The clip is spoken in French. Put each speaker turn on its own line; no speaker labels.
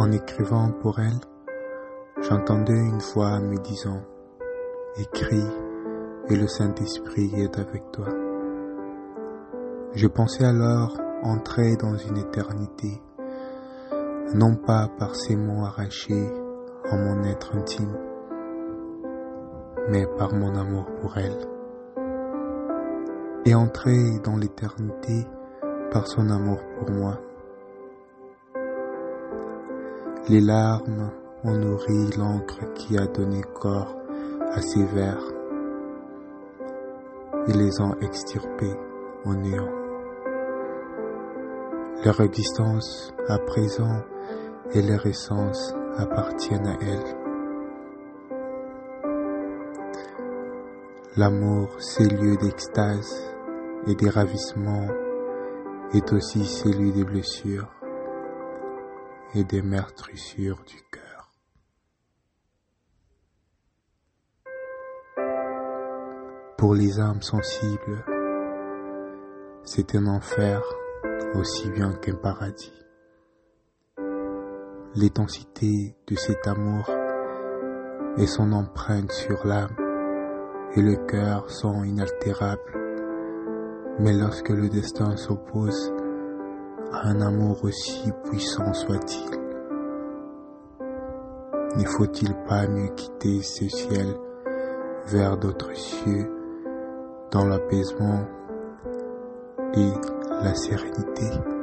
En écrivant pour elle, j'entendais une voix me disant, écris et le Saint-Esprit est avec toi. Je pensais alors entrer dans une éternité, non pas par ces mots arrachés en mon être intime, mais par mon amour pour elle, et entrer dans l'éternité par son amour pour moi. Les larmes ont nourri l'encre qui a donné corps à ces vers et les ont extirpés au néant. Leur existence à présent et leur essence appartiennent à elle. L'amour, ces lieux d'extase et des ravissements, est aussi celui des blessures et des meurtrissures du cœur. Pour les âmes sensibles, c'est un enfer aussi bien qu'un paradis. L'intensité de cet amour et son empreinte sur l'âme et le cœur sont inaltérables. Mais lorsque le destin s'oppose un amour aussi puissant soit-il, ne faut-il pas mieux quitter ce ciel vers d'autres cieux dans l'apaisement et la sérénité?